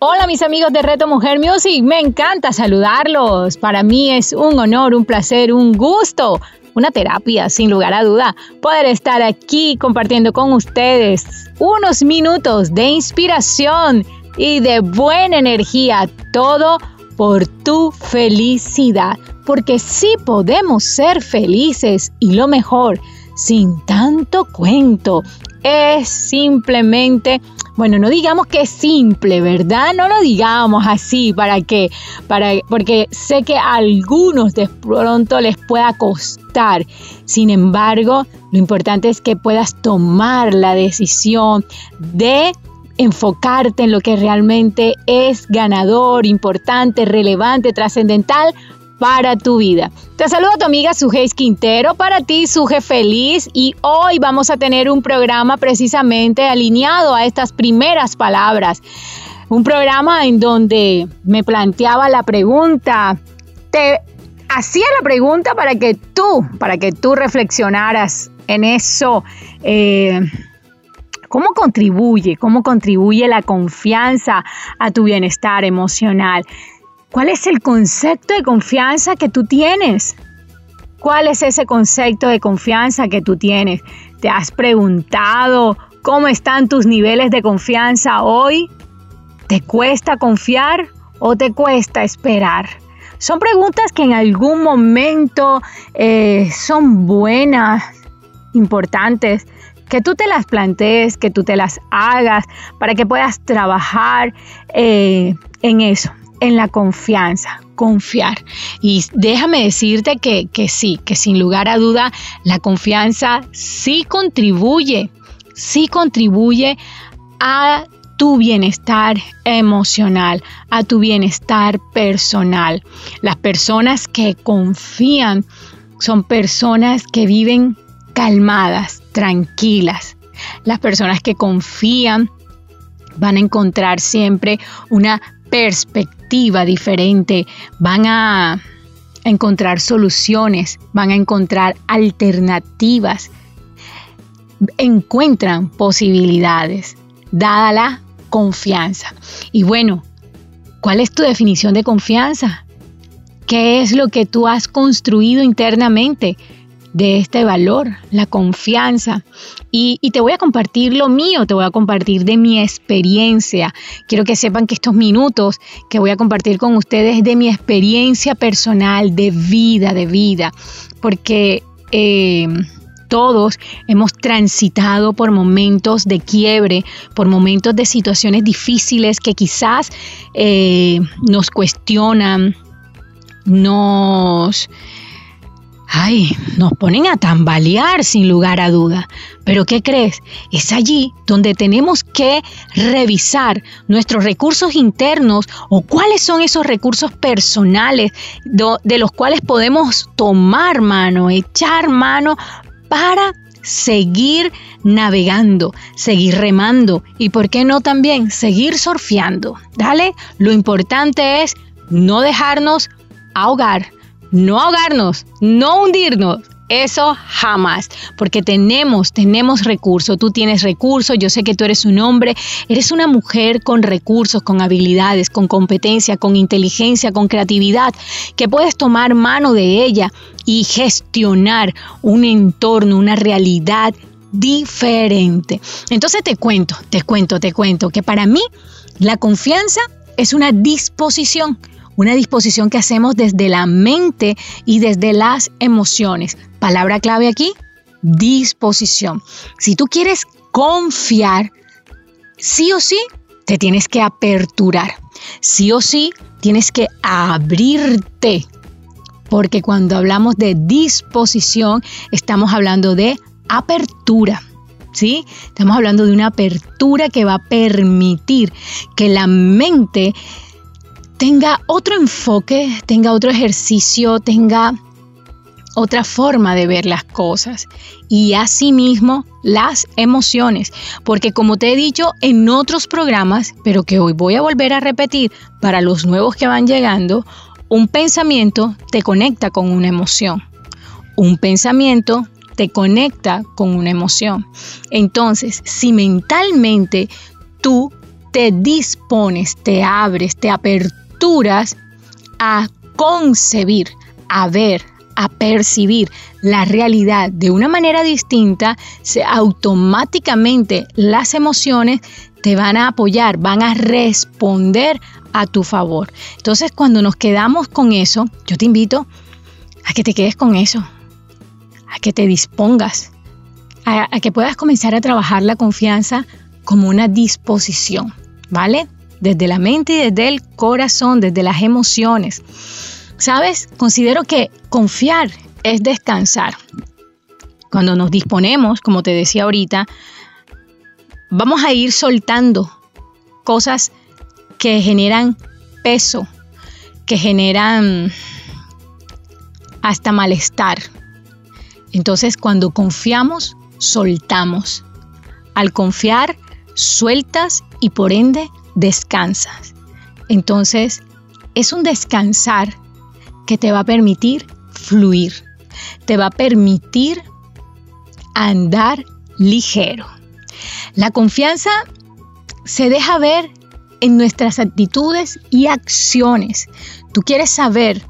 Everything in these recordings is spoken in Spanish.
Hola mis amigos de Reto Mujer Music, me encanta saludarlos. Para mí es un honor, un placer, un gusto, una terapia sin lugar a duda, poder estar aquí compartiendo con ustedes unos minutos de inspiración y de buena energía, todo por tu felicidad, porque sí podemos ser felices y lo mejor, sin tanto cuento, es simplemente bueno, no digamos que es simple, ¿verdad? No lo digamos así para que, para, porque sé que a algunos de pronto les pueda costar. Sin embargo, lo importante es que puedas tomar la decisión de enfocarte en lo que realmente es ganador, importante, relevante, trascendental para tu vida. Te saludo a tu amiga Suje Quintero, para ti Suje Feliz y hoy vamos a tener un programa precisamente alineado a estas primeras palabras. Un programa en donde me planteaba la pregunta, te hacía la pregunta para que tú, para que tú reflexionaras en eso. Eh, ¿Cómo contribuye? ¿Cómo contribuye la confianza a tu bienestar emocional? ¿Cuál es el concepto de confianza que tú tienes? ¿Cuál es ese concepto de confianza que tú tienes? ¿Te has preguntado cómo están tus niveles de confianza hoy? ¿Te cuesta confiar o te cuesta esperar? Son preguntas que en algún momento eh, son buenas, importantes, que tú te las plantees, que tú te las hagas para que puedas trabajar eh, en eso en la confianza, confiar. Y déjame decirte que, sí, que sin lugar a duda la confianza sí contribuye, sí contribuye a tu bienestar emocional, a tu bienestar personal. Las personas que confían son personas que viven calmadas, tranquilas. Las personas que confían van a encontrar siempre una perspectiva diferente, van a encontrar soluciones, van a encontrar alternativas, encuentran posibilidades, dada la confianza. Y bueno, ¿cuál es tu definición de confianza? ¿Qué es lo que tú has construido internamente? De este valor, la confianza. Y, te voy a compartir lo mío, te voy a compartir de mi experiencia. Quiero que sepan que estos minutos que voy a compartir con ustedes de mi experiencia personal, de vida, de vida, porque... Eh, todos hemos transitado por momentos de quiebre, por momentos de situaciones difíciles que quizás eh, nos cuestionan, nos ay, nos ponen a tambalear sin lugar a duda. Pero ¿qué crees? Es allí donde tenemos que revisar nuestros recursos internos o cuáles son esos recursos personales de los cuales podemos tomar mano, echar mano para seguir navegando, seguir remando y, ¿por qué no también seguir surfeando? Dale, lo importante es no dejarnos ahogar no ahogarnos, no hundirnos. Eso jamás, porque tenemos, tenemos recursos, tú tienes recursos, yo sé que tú eres un hombre, eres una mujer con recursos, con habilidades, con competencia, con inteligencia, con creatividad, que puedes tomar mano de ella y gestionar un entorno, una realidad diferente. Entonces te cuento, te cuento, te cuento que para mí la confianza es una disposición una disposición que hacemos desde la mente y desde las emociones. Palabra clave aquí, disposición. Si tú quieres confiar, sí o sí, te tienes que aperturar. Sí o sí, tienes que abrirte. Porque cuando hablamos de disposición, estamos hablando de apertura. ¿Sí? Estamos hablando de una apertura que va a permitir que la mente tenga otro enfoque, tenga otro ejercicio, tenga otra forma de ver las cosas y asimismo las emociones, porque como te he dicho en otros programas, pero que hoy voy a volver a repetir para los nuevos que van llegando, un pensamiento te conecta con una emoción. Un pensamiento te conecta con una emoción. Entonces, si mentalmente tú te dispones, te abres, te aperturas a concebir, a ver, a percibir la realidad de una manera distinta, se, automáticamente las emociones te van a apoyar, van a responder a tu favor. Entonces, cuando nos quedamos con eso, yo te invito a que te quedes con eso, a que te dispongas, a, a que puedas comenzar a trabajar la confianza como una disposición, ¿vale? Desde la mente y desde el corazón, desde las emociones. ¿Sabes? Considero que confiar es descansar. Cuando nos disponemos, como te decía ahorita, vamos a ir soltando cosas que generan peso, que generan hasta malestar. Entonces, cuando confiamos, soltamos. Al confiar, sueltas y por ende descansas. Entonces, es un descansar que te va a permitir fluir, te va a permitir andar ligero. La confianza se deja ver en nuestras actitudes y acciones. Tú quieres saber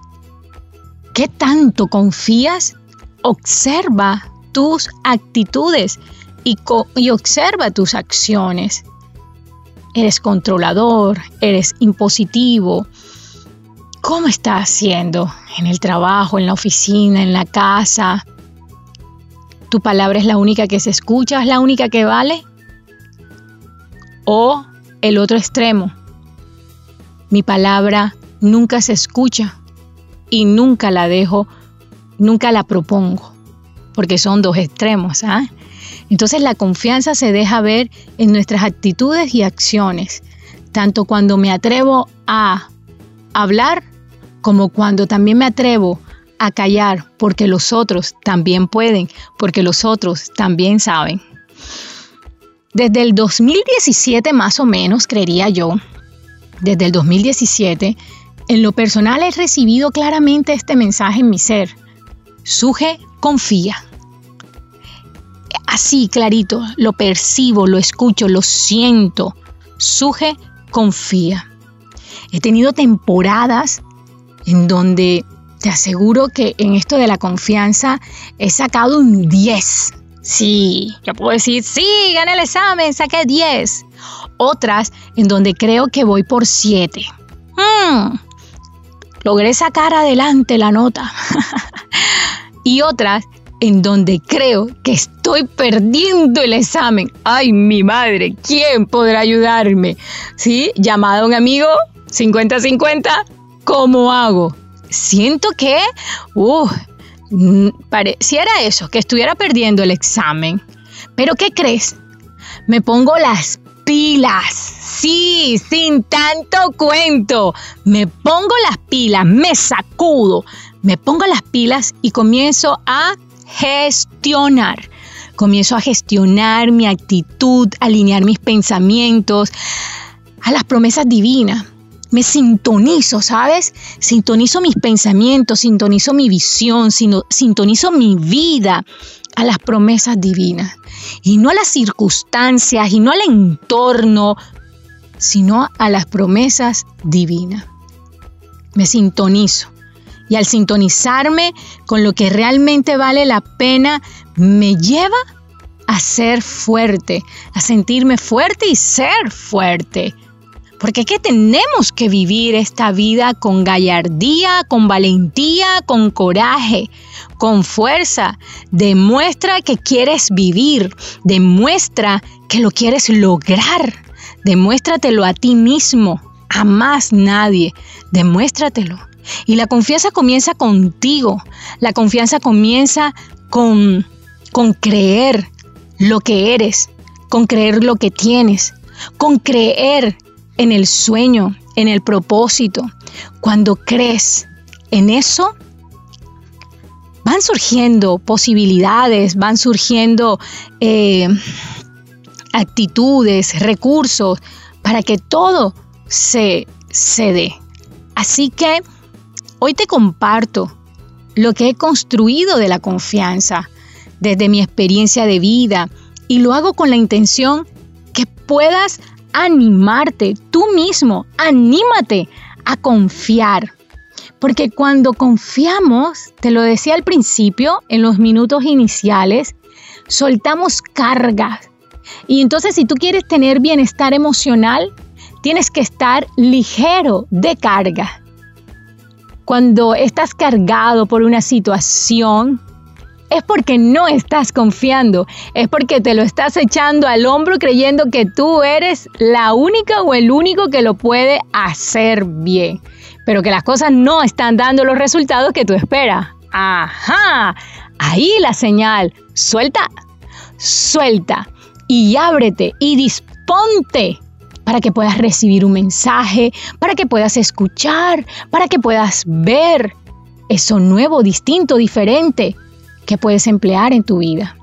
qué tanto confías, observa tus actitudes y, y, observa tus acciones. Eres controlador, eres impositivo. ¿Cómo estás haciendo en el trabajo, en la oficina, en la casa? ¿Tu palabra es la única que se escucha, es la única que vale? ¿O el otro extremo. Mi palabra nunca se escucha y nunca la dejo, nunca la propongo, porque son dos extremos. ¿ah? Entonces la confianza se deja ver en nuestras actitudes y acciones, tanto cuando me atrevo a hablar como cuando también me atrevo a callar, porque los otros también pueden, porque los otros también saben. Desde el 2017 más o menos, creería yo, desde el 2017, en lo personal he recibido claramente este mensaje en mi ser. Suje, confía. Así, clarito, lo percibo, lo escucho, lo siento. Suje, confía. He tenido temporadas en donde te aseguro que en esto de la confianza he sacado un 10 Sí, yo puedo decir, sí, gané el examen, saqué 10. Otras en donde creo que voy por 7. Hmm, logré sacar adelante la nota. y otras en donde creo que estoy perdiendo el examen. Ay, mi madre, ¿quién podrá ayudarme? ¿Sí? Llamado a un amigo, 50-50, ¿cómo hago? Siento que, uh, pareciera eso, que estuviera perdiendo el examen. Pero ¿qué crees? Me pongo las pilas. Sí, sin tanto cuento. Me pongo las pilas, me sacudo, me pongo las pilas y comienzo a gestionar. Comienzo a gestionar mi actitud, alinear mis pensamientos a las promesas divinas me sintonizo, ¿sabes? Sintonizo mis pensamientos, sintonizo mi visión, sintonizo mi vida a las promesas divinas. Y no a las circunstancias y no al entorno, sino a las promesas divinas. Me sintonizo. Y al sintonizarme con lo que realmente vale la pena, me lleva a ser fuerte, a sentirme fuerte y ser fuerte. Porque que tenemos que vivir esta vida con gallardía, con valentía, con coraje, con fuerza. Demuestra que quieres vivir, demuestra que lo quieres lograr. Demuéstratelo a ti mismo, a más nadie. Demuéstratelo. Y la confianza comienza contigo. La confianza comienza con, con creer lo que eres, con creer lo que tienes, con creer en el sueño, en el propósito, cuando crees en eso, van surgiendo posibilidades, van surgiendo eh, actitudes, recursos para que todo se, se dé. Así que hoy te comparto lo que he construido de la confianza desde mi experiencia de vida y lo hago con la intención que puedas animarte tú mismo, anímate a confiar. Porque cuando confiamos, te lo decía al principio, en los minutos iniciales, soltamos cargas. Y entonces si tú quieres tener bienestar emocional, tienes que estar ligero de carga. Cuando estás cargado por una situación, es porque no estás confiando, es porque te lo estás echando al hombro creyendo que tú eres la única o el único que lo puede hacer bien, pero que las cosas no están dando los resultados que tú esperas. Ajá, ahí la señal, suelta, suelta y ábrete y disponte para que puedas recibir un mensaje, para que puedas escuchar, para que puedas ver eso nuevo, distinto, diferente que puedes emplear en tu vida.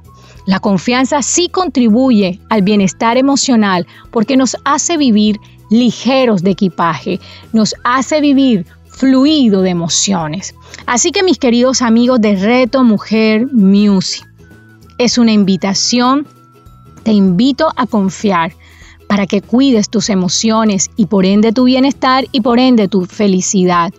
La confianza sí contribuye al bienestar emocional porque nos hace vivir ligeros de equipaje, nos hace vivir fluido de emociones. Así que mis queridos amigos de Reto Mujer Music, es una invitación, te invito a confiar para que cuides tus emociones y por ende tu bienestar y por ende tu felicidad.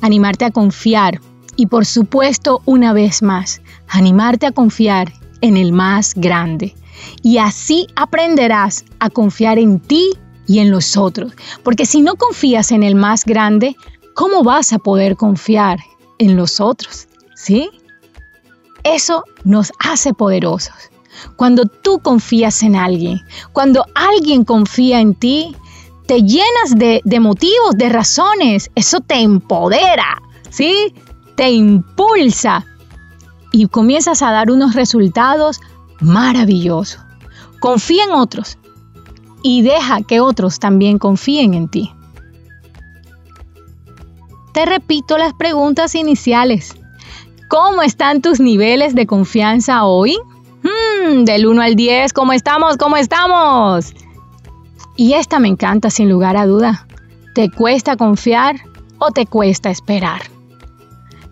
Animarte a confiar y por supuesto una vez más, animarte a confiar en el más grande. Y así aprenderás a confiar en ti y en los otros. Porque si no confías en el más grande, ¿cómo vas a poder confiar en los otros? ¿Sí? Eso nos hace poderosos. Cuando tú confías en alguien, cuando alguien confía en ti, te llenas de, motivos, de razones. Eso te empodera, ¿sí? Te impulsa y comienzas a dar unos resultados maravillosos. Confía en otros y deja que otros también confíen en ti. Te repito las preguntas iniciales. ¿Cómo están tus niveles de confianza hoy? Hmm, del 1 al 10, ¿cómo estamos? ¿Cómo estamos? Y esta me encanta sin lugar a duda. ¿Te cuesta confiar o te cuesta esperar?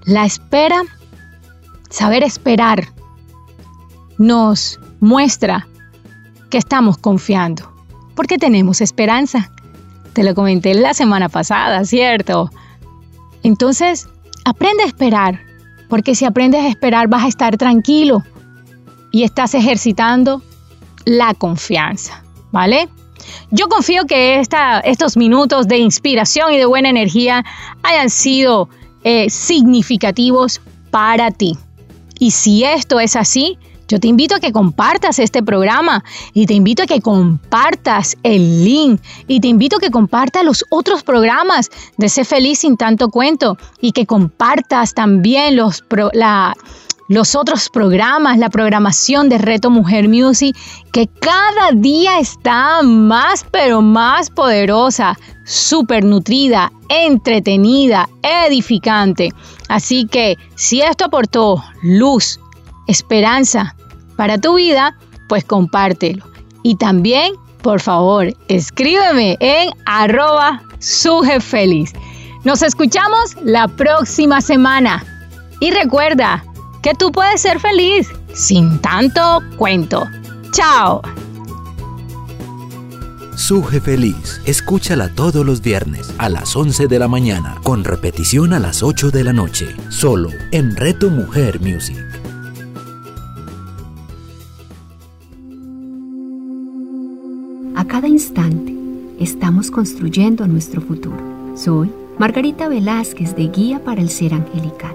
La espera saber esperar nos muestra que estamos confiando, porque tenemos esperanza. Te lo comenté la semana pasada, ¿cierto? Entonces, aprende a esperar, porque si aprendes a esperar vas a estar tranquilo y estás ejercitando la confianza, ¿vale? Yo confío que estos minutos de inspiración y de buena energía hayan sido eh, significativos para ti. Y si esto es así, yo te invito a que compartas este programa y te invito a que compartas el link y te invito a que compartas los otros programas de Sé Feliz sin tanto cuento y que compartas también los, los otros programas, la programación de Reto Mujer Music, que cada día está más pero más poderosa, súper nutrida, entretenida, edificante. Así que si esto aportó luz, esperanza para tu vida, pues compártelo. Y también, por favor, escríbeme en arroba sujefeliz. Nos escuchamos la próxima semana. Y recuerda que tú puedes ser feliz sin tanto cuento. ¡Chao! Suje Feliz. Escúchala todos los viernes a las 11 de la mañana, con repetición a las 8 de la noche, solo en Reto Mujer Music. A cada instante estamos construyendo nuestro futuro. Soy Margarita Velázquez de Guía para el Ser Angelical.